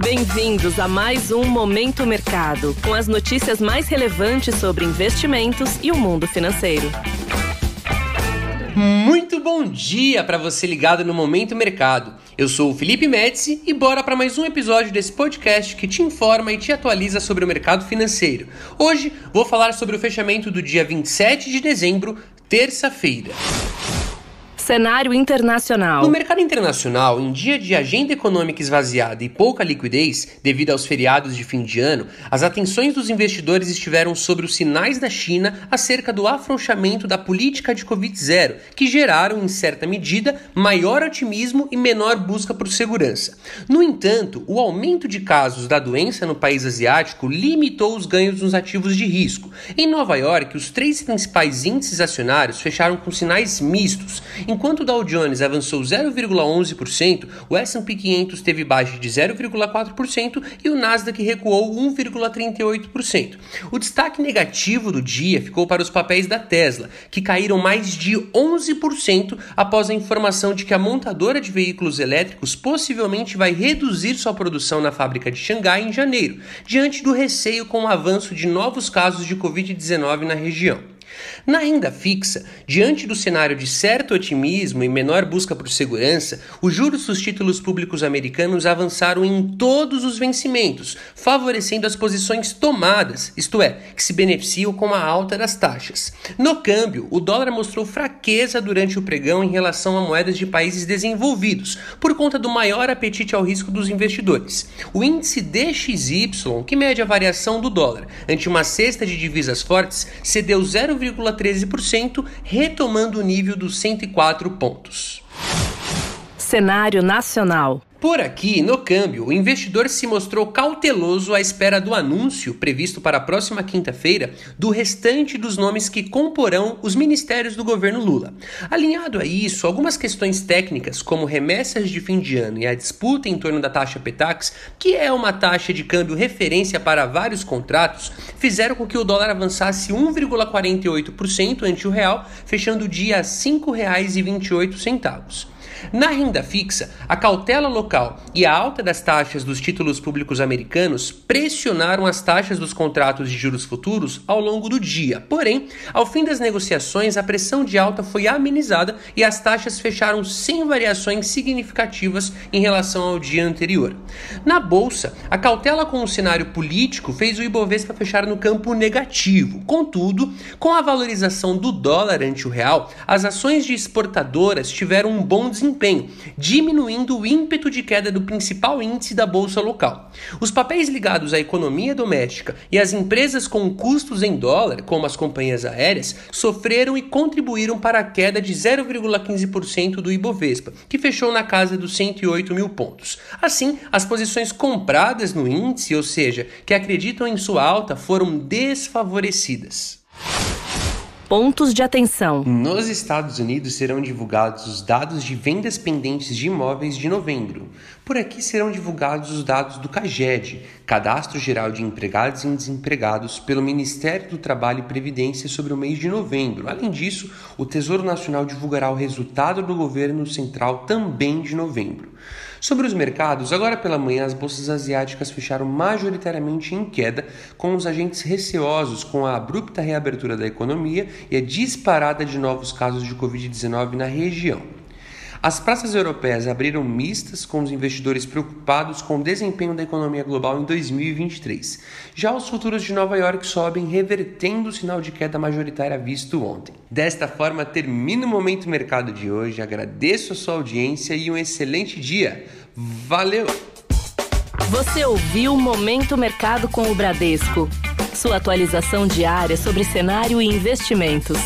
Bem-vindos a mais um Momento Mercado, com as notícias mais relevantes sobre investimentos e o mundo financeiro. Muito bom dia para você ligado no Momento Mercado. Eu sou o Felipe Médici e bora para mais um episódio desse podcast que te informa e te atualiza sobre o mercado financeiro. Hoje vou falar sobre o fechamento do dia 27 de dezembro, terça-feira. Cenário internacional. No mercado internacional, em dia de agenda econômica esvaziada e pouca liquidez, devido aos feriados de fim de ano, as atenções dos investidores estiveram sobre os sinais da China acerca do afrouxamento da política de Covid-0, que geraram, em certa medida, maior otimismo e menor busca por segurança. No entanto, o aumento de casos da doença no país asiático limitou os ganhos nos ativos de risco. Em Nova York, os três principais índices acionários fecharam com sinais mistos. Enquanto o Dow Jones avançou 0,11%, o S&P 500 teve baixa de 0,4% e o Nasdaq recuou 1,38%. O destaque negativo do dia ficou para os papéis da Tesla, que caíram mais de 11% após a informação de que a montadora de veículos elétricos possivelmente vai reduzir sua produção na fábrica de Xangai em janeiro, diante do receio com o avanço de novos casos de Covid-19 na região. Na renda fixa, diante do cenário de certo otimismo e menor busca por segurança, os juros dos títulos públicos americanos avançaram em todos os vencimentos, favorecendo as posições tomadas, isto é, que se beneficiam com a alta das taxas. No câmbio, o dólar mostrou fraqueza durante o pregão em relação a moedas de países desenvolvidos, por conta do maior apetite ao risco dos investidores. O índice DXY, que mede a variação do dólar ante uma cesta de divisas fortes, cedeu 0, 0,13%, retomando o nível dos 104 pontos. Cenário nacional. Por aqui, no câmbio, o investidor se mostrou cauteloso à espera do anúncio, previsto para a próxima quinta-feira, do restante dos nomes que comporão os ministérios do governo Lula. Alinhado a isso, algumas questões técnicas, como remessas de fim de ano e a disputa em torno da taxa Petax, que é uma taxa de câmbio referência para vários contratos, fizeram com que o dólar avançasse 1,48% ante o real, fechando o dia a R$ 5,28. Na renda fixa, a cautela local e a alta das taxas dos títulos públicos americanos pressionaram as taxas dos contratos de juros futuros ao longo do dia. Porém, ao fim das negociações, a pressão de alta foi amenizada e as taxas fecharam sem variações significativas em relação ao dia anterior. Na bolsa, a cautela com o cenário político fez o Ibovespa fechar no campo negativo. Contudo, com a valorização do dólar ante o real, as ações de exportadoras tiveram um bom desempenho desempenho, diminuindo o ímpeto de queda do principal índice da bolsa local. Os papéis ligados à economia doméstica e às empresas com custos em dólar, como as companhias aéreas, sofreram e contribuíram para a queda de 0,15% do Ibovespa, que fechou na casa dos 108 mil pontos. Assim, as posições compradas no índice, ou seja, que acreditam em sua alta, foram desfavorecidas. Pontos de atenção. Nos Estados Unidos serão divulgados os dados de vendas pendentes de imóveis de novembro. Por aqui serão divulgados os dados do CAGED, Cadastro Geral de Empregados e Desempregados, pelo Ministério do Trabalho e Previdência sobre o mês de novembro. Além disso, o Tesouro Nacional divulgará o resultado do governo central também de novembro. Sobre os mercados, agora pela manhã as bolsas asiáticas fecharam majoritariamente em queda, com os agentes receosos com a abrupta reabertura da economia e a disparada de novos casos de Covid-19 na região. As praças europeias abriram mistas, com os investidores preocupados com o desempenho da economia global em 2023. Já os futuros de Nova York sobem, revertendo o sinal de queda majoritária visto ontem. Desta forma, termina o Momento Mercado de hoje. Agradeço a sua audiência e um excelente dia. Valeu! Você ouviu Momento Mercado com o Bradesco. Sua atualização diária sobre cenário e investimentos.